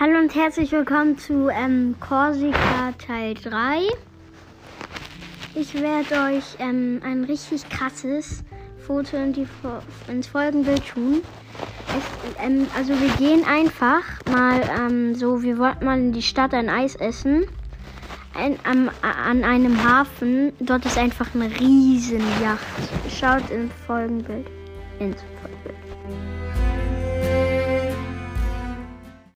Hallo und herzlich willkommen zu ähm, Corsica Teil 3. Ich werde euch ähm, ein richtig krasses Foto in die, ins Folgenbild tun. Es, ähm, also wir gehen einfach mal ähm, so, wir wollten mal in die Stadt ein Eis essen. Ein, am, an einem Hafen. Dort ist einfach eine riesen Yacht. Schaut im Folgenbild. Ins Folgenbild.